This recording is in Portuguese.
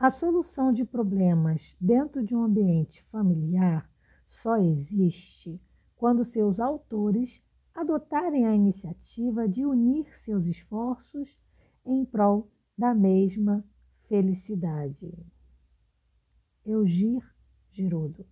A solução de problemas dentro de um ambiente familiar só existe quando seus autores adotarem a iniciativa de unir seus esforços em prol da mesma felicidade. Eugir Girodo